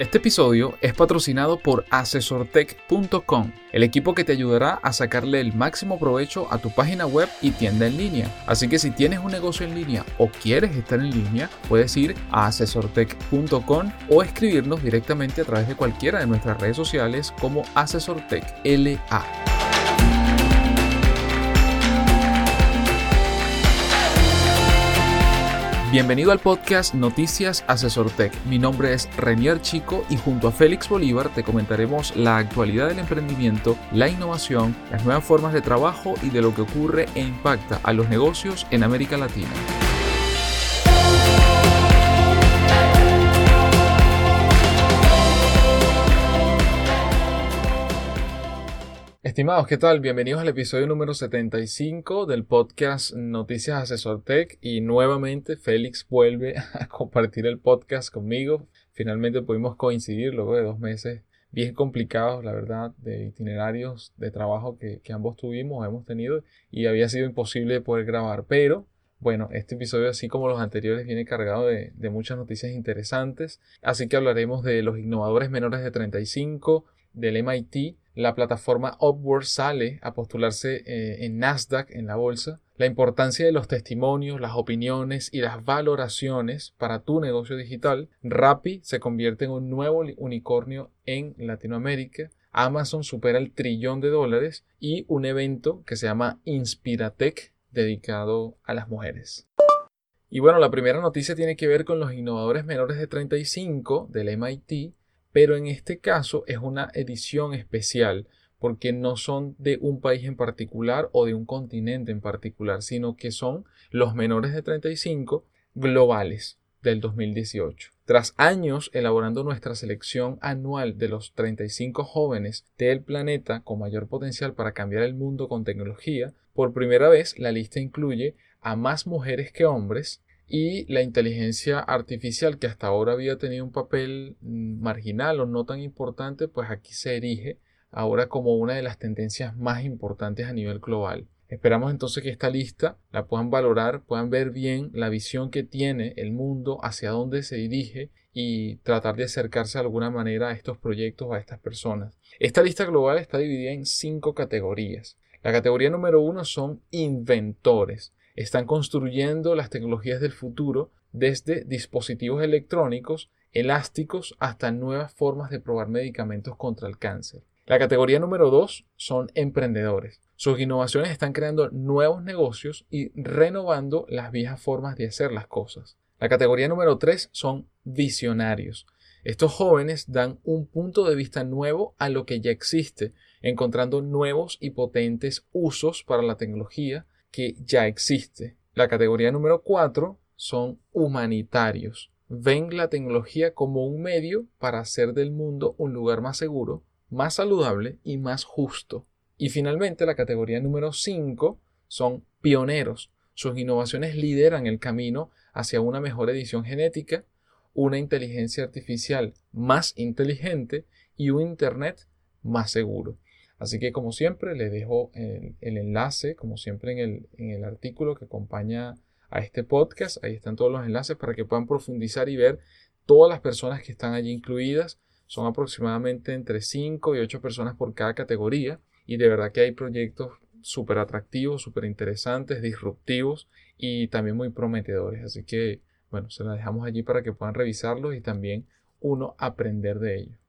Este episodio es patrocinado por asesortech.com, el equipo que te ayudará a sacarle el máximo provecho a tu página web y tienda en línea. Así que si tienes un negocio en línea o quieres estar en línea, puedes ir a asesortech.com o escribirnos directamente a través de cualquiera de nuestras redes sociales como asesortechLA. Bienvenido al podcast Noticias Asesor Tech. Mi nombre es Renier Chico y junto a Félix Bolívar te comentaremos la actualidad del emprendimiento, la innovación, las nuevas formas de trabajo y de lo que ocurre e impacta a los negocios en América Latina. Estimados, ¿qué tal? Bienvenidos al episodio número 75 del podcast Noticias Asesor Tech y nuevamente Félix vuelve a compartir el podcast conmigo. Finalmente pudimos coincidir luego de dos meses bien complicados, la verdad, de itinerarios de trabajo que, ambos tuvimos, hemos tenido y había sido imposible poder grabar, pero bueno, este episodio, así como los anteriores, viene cargado de, de, muchas noticias interesantes. Así que hablaremos de los innovadores menores de 35, del MIT, la plataforma Upwork sale a postularse eh, en Nasdaq, en la bolsa, la importancia de los testimonios, las opiniones y las valoraciones para tu negocio digital, Rappi se convierte en un nuevo unicornio en Latinoamérica, Amazon supera el trillón de dólares y un evento que se llama Inspiratech dedicado a las mujeres. Y bueno, la primera noticia tiene que ver con los innovadores menores de 35 del MIT pero en este caso es una edición especial porque no son de un país en particular o de un continente en particular, sino que son los menores de 35 globales del 2018. Tras años elaborando nuestra selección anual de los 35 jóvenes del planeta con mayor potencial para cambiar el mundo con tecnología, por primera vez la lista incluye a más mujeres que hombres y la inteligencia artificial que hasta ahora había tenido un papel mm, marginal o no tan importante, pues aquí se erige ahora como una de las tendencias más importantes a nivel global. Esperamos entonces que esta lista la puedan valorar, puedan ver bien la visión que tiene el mundo, hacia dónde se dirige y tratar de acercarse de alguna manera a estos proyectos, a estas personas. Esta lista global está dividida en cinco categorías. La categoría número uno son inventores están construyendo las tecnologías del futuro desde dispositivos electrónicos, elásticos, hasta nuevas formas de probar medicamentos contra el cáncer. La categoría número dos son emprendedores. Sus innovaciones están creando nuevos negocios y renovando las viejas formas de hacer las cosas. La categoría número tres son visionarios. Estos jóvenes dan un punto de vista nuevo a lo que ya existe, encontrando nuevos y potentes usos para la tecnología que ya existe. La categoría número 4 son humanitarios. Ven la tecnología como un medio para hacer del mundo un lugar más seguro, más saludable y más justo. Y finalmente la categoría número 5 son pioneros. Sus innovaciones lideran el camino hacia una mejor edición genética, una inteligencia artificial más inteligente y un Internet más seguro. Así que como siempre les dejo el, enlace, como siempre en el, en el, artículo que acompaña a este podcast. Ahí están todos los enlaces para que puedan profundizar y ver todas las personas que están allí incluidas. Son aproximadamente entre 5 y 8 personas por cada categoría. Y de verdad que hay proyectos súper atractivos, súper interesantes, disruptivos y también muy prometedores. Así que, bueno, se las dejamos allí para que puedan revisarlos y también uno aprender de ellos.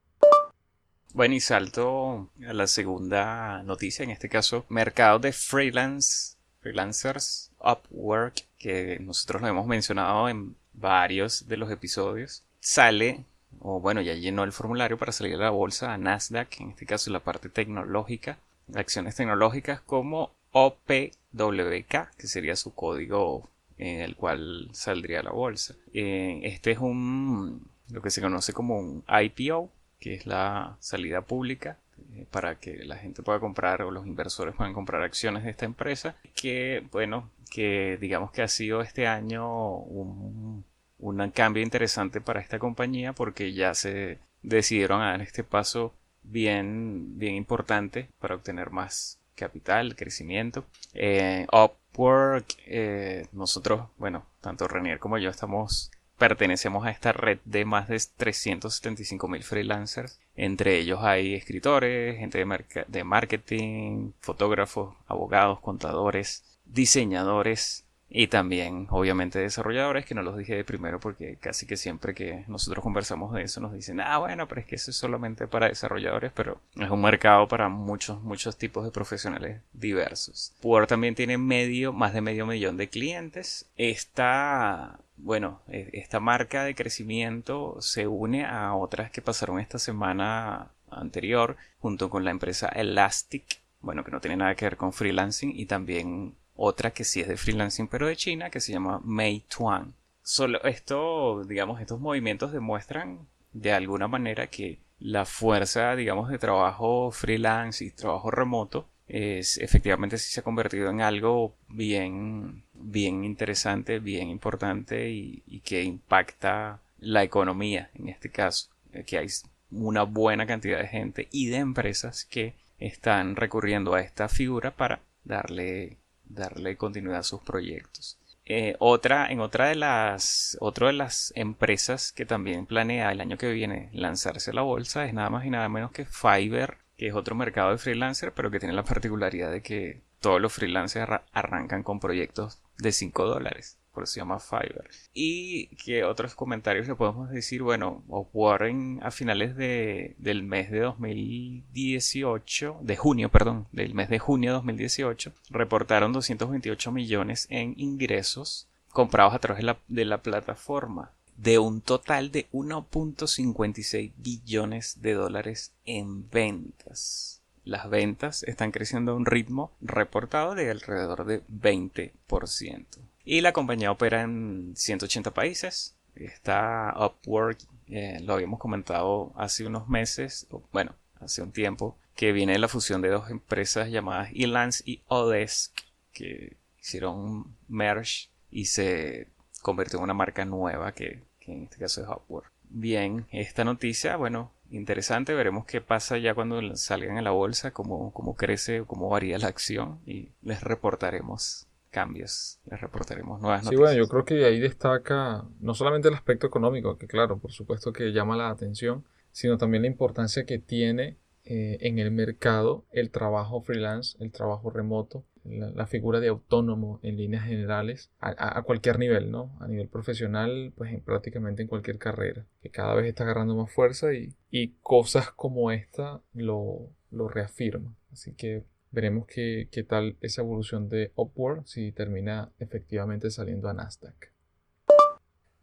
Bueno, y salto a la segunda noticia, en este caso, mercado de freelance, freelancers, Upwork, que nosotros lo hemos mencionado en varios de los episodios. Sale, o bueno, ya llenó el formulario para salir a la bolsa a Nasdaq, en este caso la parte tecnológica, acciones tecnológicas como OPWK, que sería su código en el cual saldría a la bolsa. Eh, este es un, lo que se conoce como un IPO, que es la salida pública eh, para que la gente pueda comprar o los inversores puedan comprar acciones de esta empresa. Que bueno que digamos que ha sido este año un, un cambio interesante para esta compañía porque ya se decidieron a dar este paso bien bien importante para obtener más capital crecimiento. Eh, Upwork eh, nosotros bueno tanto Renier como yo estamos pertenecemos a esta red de más de 375 mil freelancers. Entre ellos hay escritores, gente de, marketing, fotógrafos, abogados, contadores, diseñadores, y también, obviamente, desarrolladores, que no los dije de primero porque casi que siempre que nosotros conversamos de eso nos dicen, ah, bueno, pero es que eso es solamente para desarrolladores, pero es un mercado para muchos, muchos tipos de profesionales diversos. Power también tiene medio, más de medio millón de clientes. Esta, bueno, e, esta marca de crecimiento se une a otras que pasaron esta semana anterior junto con la empresa Elastic, bueno, que no tiene nada que ver con freelancing y también otra que sí es de freelancing pero de China que se llama Meituan. Solo esto, digamos, estos movimientos demuestran de alguna manera que la fuerza, digamos, de trabajo freelance y trabajo remoto es efectivamente sí se ha convertido en algo bien, bien interesante, bien importante y, que impacta la economía en este caso, que hay una buena cantidad de gente y de empresas que están recurriendo a esta figura para darle darle continuidad a sus proyectos. Eh, otra, en otra de las, de las empresas que también planea el año que viene lanzarse a la bolsa es nada más y nada menos que Fiverr, que es otro mercado de freelancer, pero que tiene la particularidad de que todos los freelancers arrancan con proyectos de 5 dólares por eso se llama Fiverr. Y que otros comentarios le podemos decir, bueno, Warren a finales de, del mes de 2018, de junio, perdón, del mes de junio de 2018, reportaron 228 millones en ingresos comprados a través de la, de la plataforma de un total de 1.56 billones de dólares en ventas. Las ventas están creciendo a un ritmo reportado de alrededor de 20%. Y la compañía opera en 180 países. Está Upwork, eh, lo habíamos comentado hace unos meses, bueno, hace un tiempo, que viene de la fusión de dos empresas llamadas Elance y Odesk, que hicieron merge y se convirtió en una marca nueva que, que en este caso es Upwork. Bien, esta noticia, bueno, interesante. Veremos qué pasa ya cuando salgan a la bolsa, cómo, cómo crece, cómo varía la acción y les reportaremos cambios. Les reportaremos nuevas noticias. Sí, bueno, yo creo que ahí destaca no solamente el aspecto económico, que claro, por supuesto que llama la atención, sino también la importancia que tiene eh, en el mercado el trabajo freelance, el trabajo remoto, la, figura de autónomo en líneas generales, a, cualquier nivel, ¿no? A nivel profesional, pues en, prácticamente en cualquier carrera, que cada vez está agarrando más fuerza y, y cosas como esta lo, lo reafirman. Así que Veremos qué, qué tal esa evolución de Upward si termina efectivamente saliendo a Nasdaq.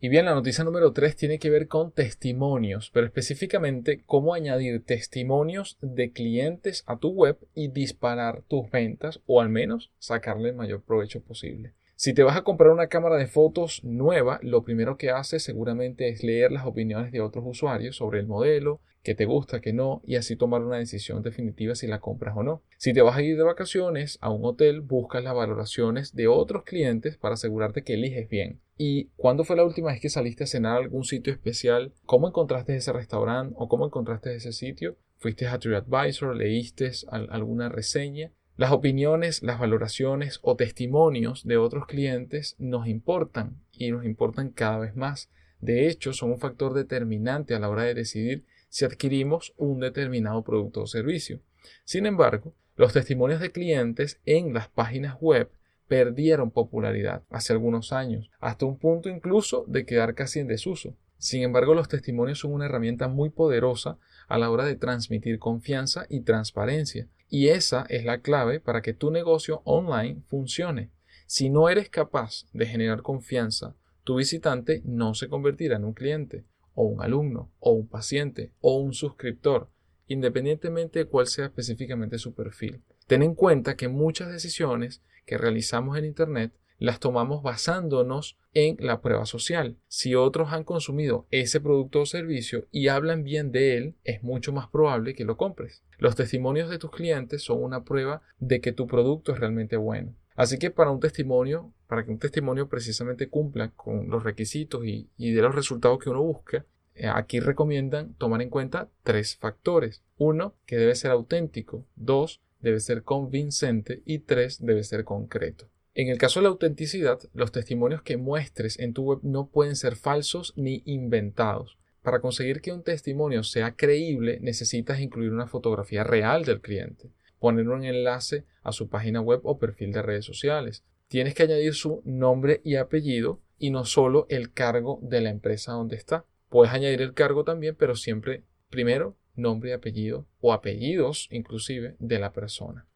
Y bien, la noticia número 3 tiene que ver con testimonios, pero específicamente cómo añadir testimonios de clientes a tu web y disparar tus ventas o al menos sacarle el mayor provecho posible. Si te vas a comprar una cámara de fotos nueva, lo primero que haces seguramente es leer las opiniones de otros usuarios sobre el modelo, que te gusta, que no, y así tomar una decisión definitiva si la compras o no. Si te vas a ir de vacaciones a un hotel, buscas las valoraciones de otros clientes para asegurarte que eliges bien. ¿Y cuándo fue la última vez que saliste a cenar a algún sitio especial? ¿Cómo encontraste ese restaurante o cómo encontraste ese sitio? ¿Fuiste a TripAdvisor? ¿Leíste alguna reseña? Las opiniones, las valoraciones o testimonios de otros clientes nos importan y nos importan cada vez más. De hecho, son un factor determinante a la hora de decidir si adquirimos un determinado producto o servicio. Sin embargo, los testimonios de clientes en las páginas web perdieron popularidad hace algunos años, hasta un punto incluso de quedar casi en desuso. Sin embargo, los testimonios son una herramienta muy poderosa a la hora de transmitir confianza y transparencia. Y esa es la clave para que tu negocio online funcione. Si no eres capaz de generar confianza, tu visitante no se convertirá en un cliente, o un alumno, o un paciente, o un suscriptor, independientemente de cuál sea específicamente su perfil. Ten en cuenta que muchas decisiones que realizamos en Internet las tomamos basándonos en la prueba social. Si otros han consumido ese producto o servicio y hablan bien de él, es mucho más probable que lo compres. Los testimonios de tus clientes son una prueba de que tu producto es realmente bueno. Así que para un testimonio, para que un testimonio precisamente cumpla con los requisitos y, y de los resultados que uno busca, eh, aquí recomiendan tomar en cuenta tres factores. Uno, que debe ser auténtico. Dos, debe ser convincente. Y tres, debe ser concreto. En el caso de la autenticidad, los testimonios que muestres en tu web no pueden ser falsos ni inventados. Para conseguir que un testimonio sea creíble, necesitas incluir una fotografía real del cliente, poner un enlace a su página web o perfil de redes sociales. Tienes que añadir su nombre y apellido y no solo el cargo de la empresa donde está. Puedes añadir el cargo también, pero siempre primero nombre y apellido o apellidos inclusive de la persona.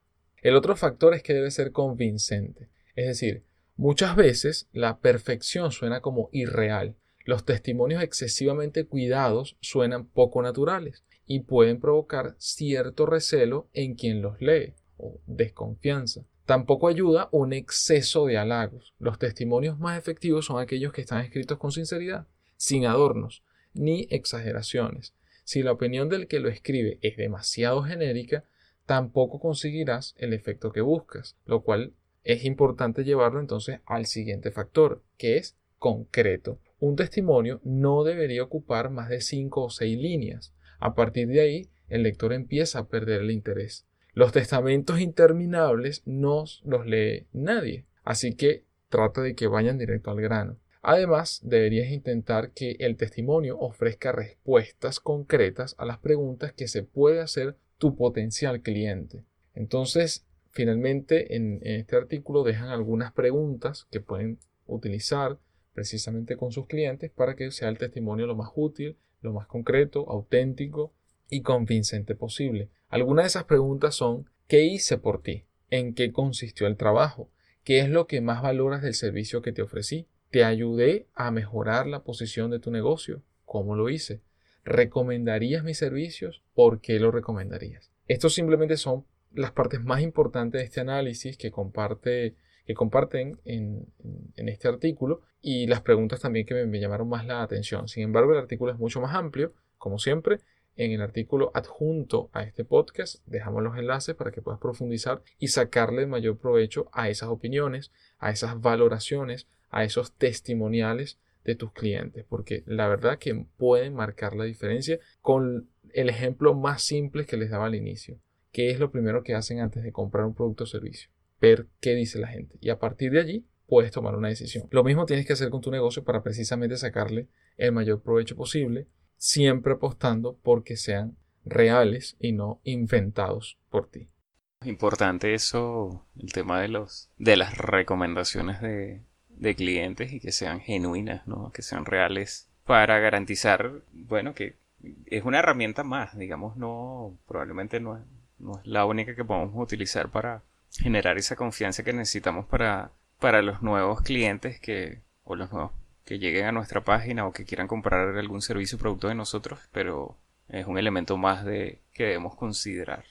El otro factor es que debe ser convincente. Es decir, muchas veces la perfección suena como irreal. Los testimonios excesivamente cuidados suenan poco naturales y pueden provocar cierto recelo en quien los lee o desconfianza. Tampoco ayuda un exceso de halagos. Los testimonios más efectivos son aquellos que están escritos con sinceridad, sin adornos ni exageraciones. Si la opinión del que lo escribe es demasiado genérica, tampoco conseguirás el efecto que buscas, lo cual es importante llevarlo entonces al siguiente factor, que es concreto. Un testimonio no debería ocupar más de 5 o 6 líneas. A partir de ahí, el lector empieza a perder el interés. Los testamentos interminables no los lee nadie, así que trata de que vayan directo al grano. Además, deberías intentar que el testimonio ofrezca respuestas concretas a las preguntas que se puede hacer tu potencial cliente. Entonces, finalmente, en, este artículo dejan algunas preguntas que pueden utilizar precisamente con sus clientes para que sea el testimonio lo más útil, lo más concreto, auténtico y convincente posible. Algunas de esas preguntas son ¿qué hice por ti? ¿En qué consistió el trabajo? ¿Qué es lo que más valoras del servicio que te ofrecí? ¿Te ayudé a mejorar la posición de tu negocio? ¿Cómo lo hice? ¿Recomendarías mis servicios? ¿Por qué lo recomendarías? Estos simplemente son las partes más importantes de este análisis que, comparte, que comparten en, este artículo y las preguntas también que me llamaron más la atención. Sin embargo, el artículo es mucho más amplio, como siempre. En el artículo adjunto a este podcast dejamos los enlaces para que puedas profundizar y sacarle mayor provecho a esas opiniones, a esas valoraciones, a esos testimoniales de tus clientes, porque la verdad que pueden marcar la diferencia con el ejemplo más simple que les daba al inicio. ¿Qué es lo primero que hacen antes de comprar un producto o servicio? Ver qué dice la gente. Y a partir de allí puedes tomar una decisión. Lo mismo tienes que hacer con tu negocio para precisamente sacarle el mayor provecho posible, siempre apostando porque sean reales y no inventados por ti. Importante eso, el tema de los de las recomendaciones de, de clientes y que sean genuinas, ¿no? que sean reales para garantizar, bueno, que es una herramienta más, digamos, no, probablemente no no es la única que podemos utilizar para generar esa confianza que necesitamos para, para los nuevos clientes que, o los nuevos que lleguen a nuestra página o que quieran comprar algún servicio o producto de nosotros, pero es un elemento más de que debemos considerar.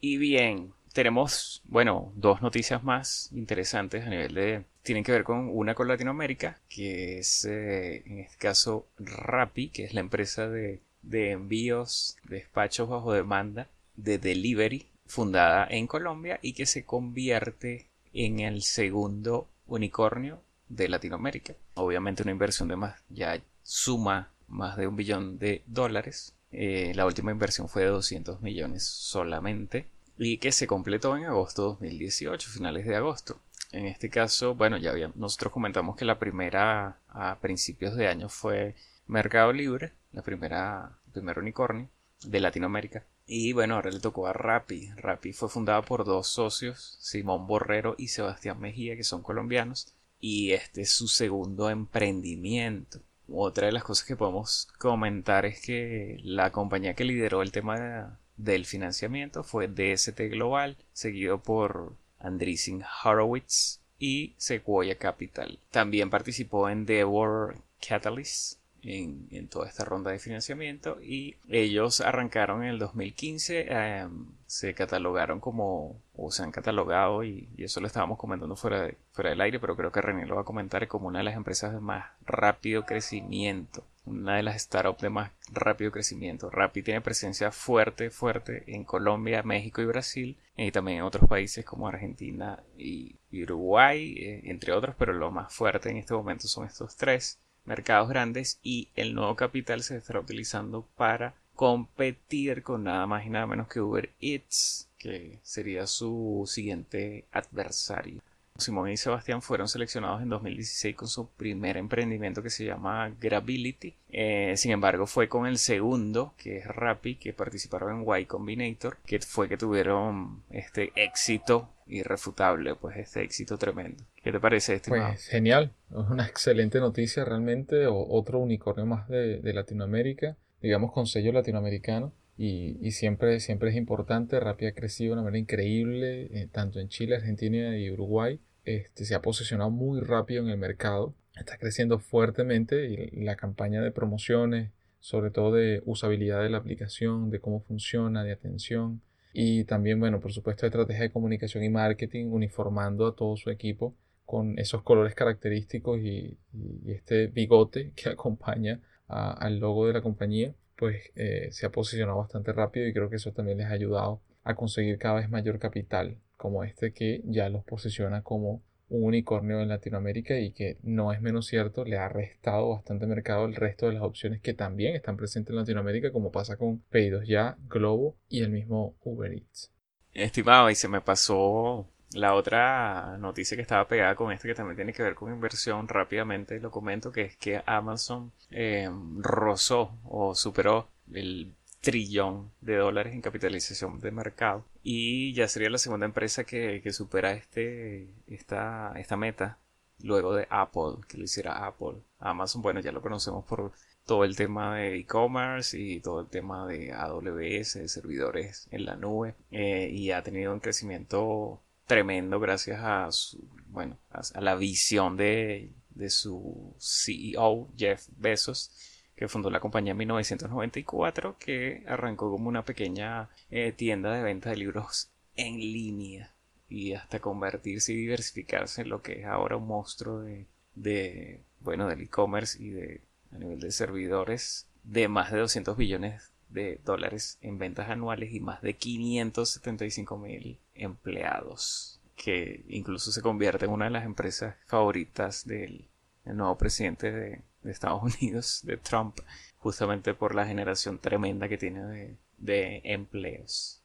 Y bien, tenemos, bueno, dos noticias más interesantes a nivel de... Tienen que ver con una con Latinoamérica, que es eh, en este caso Rappi, que es la empresa de, de envíos, despachos bajo demanda, de delivery, fundada en Colombia y que se convierte en el segundo unicornio de Latinoamérica. Obviamente una inversión de más, ya suma más de un billón de dólares. Eh, la última inversión fue de 200 millones solamente y que se completó en agosto de 2018, finales de agosto. En este caso, bueno, ya nosotros comentamos que la primera a principios de año fue Mercado Libre, la primera, primer unicornio de Latinoamérica. Y bueno, ahora le tocó a Rappi. Rappi fue fundada por dos socios, Simón Borrero y Sebastián Mejía, que son colombianos. Y este es su segundo emprendimiento. Otra de las cosas que podemos comentar es que la compañía que lideró el tema de del financiamiento fue DST Global, seguido por Andreessen Horowitz y Sequoia Capital. También participó en Devor Catalyst en, toda esta ronda de financiamiento y ellos arrancaron en el 2015, em, se catalogaron como, o se han catalogado y, eso lo estábamos comentando fuera, fuera del aire, pero creo que René lo va a comentar como una de las empresas de más rápido crecimiento una de las startups de más rápido crecimiento. Rappi tiene presencia fuerte, fuerte en Colombia, México y Brasil, y también en otros países como Argentina y Uruguay, eh, entre otros, pero lo más fuerte en este momento son estos tres mercados grandes y el nuevo capital se estará utilizando para competir con nada más y nada menos que Uber Eats, que sería su siguiente adversario. Simón y Sebastián fueron seleccionados en 2016 con su primer emprendimiento que se llama Gravity. Eh, sin embargo, fue con el segundo, que es Rappi, que participaron en Y Combinator, que fue que tuvieron este éxito irrefutable, pues este éxito tremendo. ¿Qué te parece, estimado? Pues genial, es una excelente noticia realmente, otro unicornio más de, Latinoamérica, digamos con sello latinoamericano. Y, siempre, siempre es importante, Rappi ha crecido de una manera increíble, eh, tanto en Chile, Argentina y Uruguay. Este, se ha posicionado muy rápido en el mercado, está creciendo fuertemente y la campaña de promociones, sobre todo de usabilidad de la aplicación, de cómo funciona, de atención, y también, bueno, por supuesto, estrategia de comunicación y marketing, uniformando a todo su equipo con esos colores característicos y, este bigote que acompaña al logo de la compañía, pues eh, se ha posicionado bastante rápido y creo que eso también les ha ayudado a conseguir cada vez mayor capital, como este que ya los posiciona como un unicornio en Latinoamérica y que no es menos cierto, le ha restado bastante mercado al resto de las opciones que también están presentes en Latinoamérica, como pasa con Pedidos Ya, Globo y el mismo Uber Eats. Estimado, y se me pasó la otra noticia que estaba pegada con este que también tiene que ver con inversión rápidamente, lo comento, que es que Amazon eh, rozó o superó el trillón de dólares en capitalización de mercado y ya sería la segunda empresa que, supera este, esta, esta meta luego de Apple, que lo hiciera Apple. Amazon, bueno, ya lo conocemos por todo el tema de e-commerce y todo el tema de AWS, de servidores en la nube, eh, y ha tenido un crecimiento tremendo gracias a su, bueno, a, la visión de, de su CEO, Jeff Bezos, que fundó la compañía en 1994, que arrancó como una pequeña eh, tienda de venta de libros en línea y hasta convertirse y diversificarse en lo que es ahora un monstruo de, de bueno, del e-commerce y de a nivel de servidores de más de 200 billones de dólares en ventas anuales y más de 575 mil empleados que incluso se convierte en una de las empresas favoritas del nuevo presidente de, Estados Unidos, de Trump, justamente por la generación tremenda que tiene de empleos.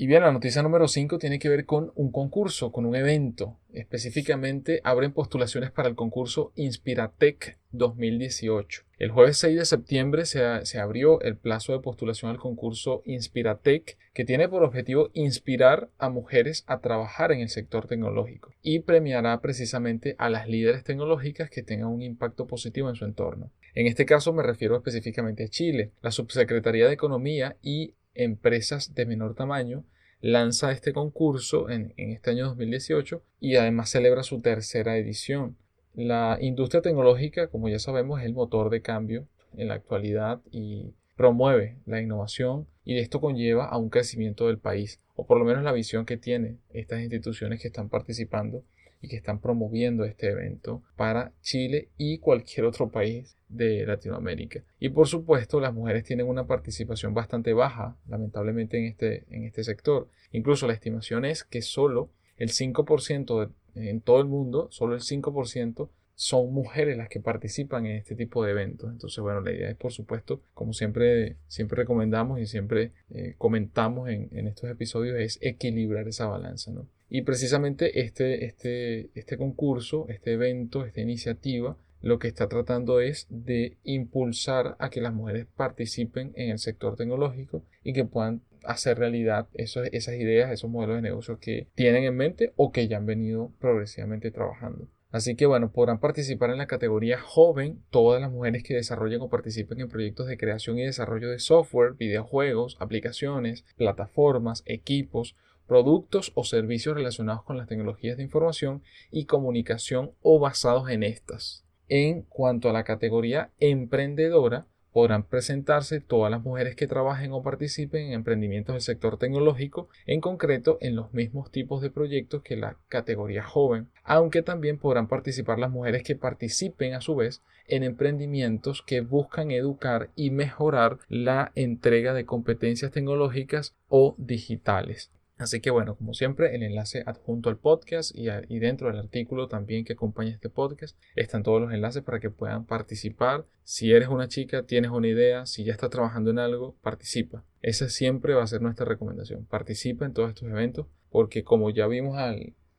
Y bien, la noticia número 5 tiene que ver con un concurso, con un evento. Específicamente abren postulaciones para el concurso Inspiratec 2018. El jueves 6 de septiembre se, se, abrió el plazo de postulación al concurso Inspiratec, que tiene por objetivo inspirar a mujeres a trabajar en el sector tecnológico y premiará precisamente a las líderes tecnológicas que tengan un impacto positivo en su entorno. En este caso me refiero específicamente a Chile. La Subsecretaría de Economía y empresas de menor tamaño, lanza este concurso en, este año 2018 y además celebra su tercera edición. La industria tecnológica, como ya sabemos, es el motor de cambio en la actualidad y promueve la innovación y esto conlleva a un crecimiento del país, o por lo menos la visión que tienen estas instituciones que están participando y que están promoviendo este evento para Chile y cualquier otro país de Latinoamérica. Y por supuesto, las mujeres tienen una participación bastante baja, lamentablemente, en este, en este sector. Incluso la estimación es que solo el 5% en todo el mundo, solo el 5% son mujeres las que participan en este tipo de eventos. Entonces, bueno, la idea es, por supuesto, como siempre, siempre recomendamos y siempre eh, comentamos en, en, estos episodios, es equilibrar esa balanza, ¿no? Y precisamente este, este, este concurso, este evento, esta iniciativa, lo que está tratando es de impulsar a que las mujeres participen en el sector tecnológico y que puedan hacer realidad esas ideas, esos modelos de negocio que tienen en mente o que ya han venido progresivamente trabajando. Así que bueno, podrán participar en la categoría joven todas las mujeres que desarrollen o participen en proyectos de creación y desarrollo de software, videojuegos, aplicaciones, plataformas, equipos, productos o servicios relacionados con las tecnologías de información y comunicación o basados en estas. En cuanto a la categoría emprendedora, podrán presentarse todas las mujeres que trabajen o participen en emprendimientos del sector tecnológico, en concreto en los mismos tipos de proyectos que la categoría joven, aunque también podrán participar las mujeres que participen a su vez en emprendimientos que buscan educar y mejorar la entrega de competencias tecnológicas o digitales. Así que bueno, como siempre, el enlace adjunto al podcast y, dentro del artículo también que acompaña este podcast están todos los enlaces para que puedan participar. Si eres una chica, tienes una idea, si ya estás trabajando en algo, participa. Esa siempre va a ser nuestra recomendación. Participa en todos estos eventos porque como ya vimos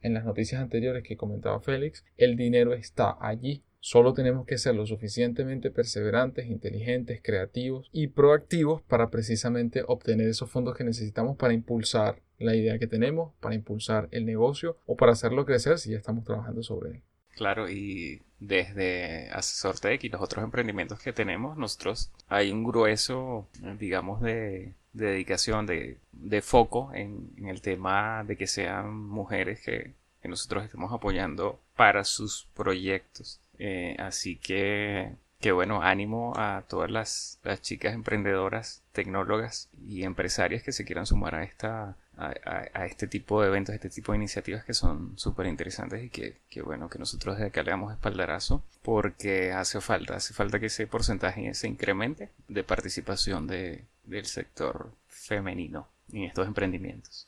en las noticias anteriores que comentaba Félix, el dinero está allí. Solo tenemos que ser lo suficientemente perseverantes, inteligentes, creativos y proactivos para precisamente obtener esos fondos que necesitamos para impulsar la idea que tenemos, para impulsar el negocio o para hacerlo crecer si ya estamos trabajando sobre él. Claro, y desde Asesor Tech y los otros emprendimientos que tenemos, nosotros hay un grueso, digamos, de, dedicación, de, foco en, el tema de que sean mujeres que, nosotros estemos apoyando para sus proyectos. Eh, así que, que bueno, ánimo a todas las, las chicas emprendedoras, tecnólogas y empresarias que se quieran sumar a esta a, este tipo de eventos, a este tipo de iniciativas que son súper interesantes y que, bueno, que nosotros desde acá le damos espaldarazo porque hace falta, hace falta que ese porcentaje se incremente de participación de, del sector femenino en estos emprendimientos.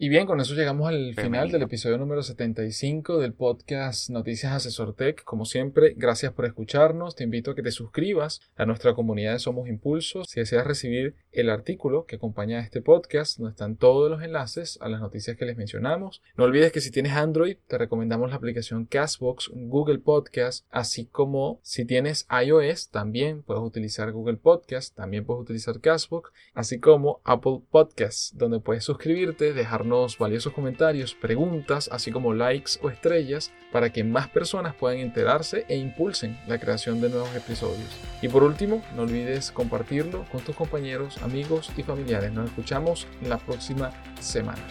Y bien, con eso llegamos al final del episodio número 75 del podcast Noticias Asesor Tech. Como siempre, gracias por escucharnos. Te invito a que te suscribas a nuestra comunidad de Somos Impulsos. Si deseas recibir el artículo que acompaña a este podcast, donde están todos los enlaces a las noticias que les mencionamos. No olvides que si tienes Android, te recomendamos la aplicación Castbox, Google Podcast, así como si tienes iOS, también puedes utilizar Google Podcast, también puedes utilizar Castbox, así como Apple Podcasts, donde puedes suscribirte, dejar valiosos comentarios, preguntas, así como likes o estrellas para que más personas puedan enterarse e impulsen la creación de nuevos episodios. Y por último, no olvides compartirlo con tus compañeros, amigos y familiares. Nos escuchamos la próxima semana.